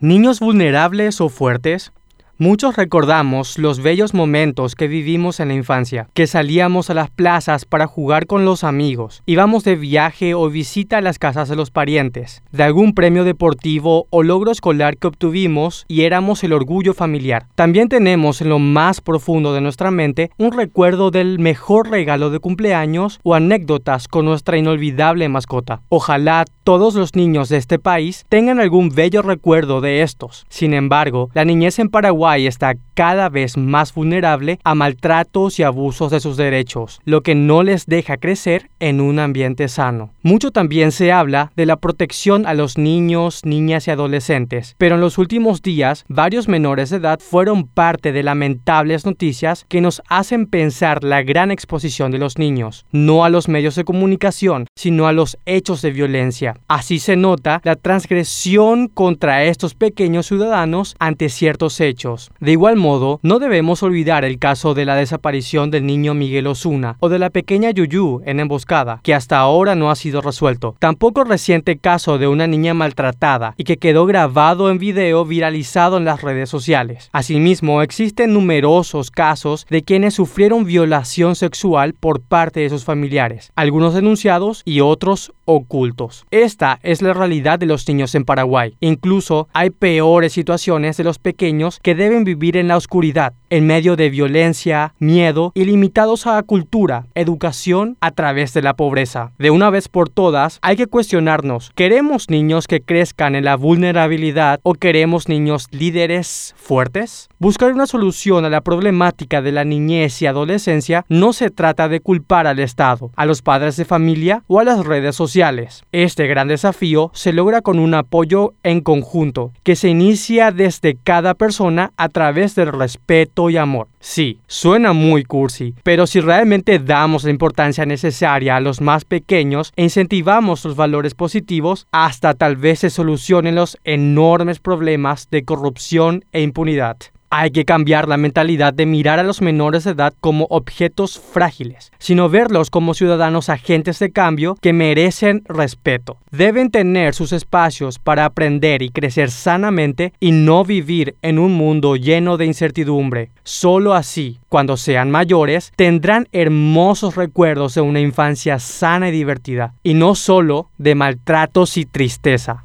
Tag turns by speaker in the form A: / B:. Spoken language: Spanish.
A: ¿Niños vulnerables o fuertes? Muchos recordamos los bellos momentos que vivimos en la infancia, que salíamos a las plazas para jugar con los amigos, íbamos de viaje o visita a las casas de los parientes, de algún premio deportivo o logro escolar que obtuvimos y éramos el orgullo familiar. También tenemos en lo más profundo de nuestra mente un recuerdo del mejor regalo de cumpleaños o anécdotas con nuestra inolvidable mascota. Ojalá todos los niños de este país tengan algún bello recuerdo de estos. Sin embargo, la niñez en Paraguay está cada vez más vulnerable a maltratos y abusos de sus derechos, lo que no les deja crecer en un ambiente sano. Mucho también se habla de la protección a los niños, niñas y adolescentes, pero en los últimos días varios menores de edad fueron parte de lamentables noticias que nos hacen pensar la gran exposición de los niños, no a los medios de comunicación, sino a los hechos de violencia. Así se nota la transgresión contra estos pequeños ciudadanos ante ciertos hechos de igual modo, no debemos olvidar el caso de la desaparición del niño Miguel Osuna o de la pequeña Yuyu en emboscada, que hasta ahora no ha sido resuelto. Tampoco el reciente caso de una niña maltratada y que quedó grabado en video viralizado en las redes sociales. Asimismo, existen numerosos casos de quienes sufrieron violación sexual por parte de sus familiares, algunos denunciados y otros ocultos. Esta es la realidad de los niños en Paraguay. Incluso hay peores situaciones de los pequeños que deben vivir en la oscuridad, en medio de violencia, miedo y limitados a la cultura, educación a través de la pobreza. De una vez por todas, hay que cuestionarnos, ¿queremos niños que crezcan en la vulnerabilidad o queremos niños líderes fuertes? Buscar una solución a la problemática de la niñez y adolescencia no se trata de culpar al Estado, a los padres de familia o a las redes sociales. Este gran desafío se logra con un apoyo en conjunto, que se inicia desde cada persona a través del respeto y amor. Sí, suena muy cursi, pero si realmente damos la importancia necesaria a los más pequeños e incentivamos los valores positivos, hasta tal vez se solucionen los enormes problemas de corrupción e impunidad. Hay que cambiar la mentalidad de mirar a los menores de edad como objetos frágiles, sino verlos como ciudadanos agentes de cambio que merecen respeto. Deben tener sus espacios para aprender y crecer sanamente y no vivir en un mundo lleno de incertidumbre. Solo así, cuando sean mayores, tendrán hermosos recuerdos de una infancia sana y divertida, y no solo de maltratos y tristeza.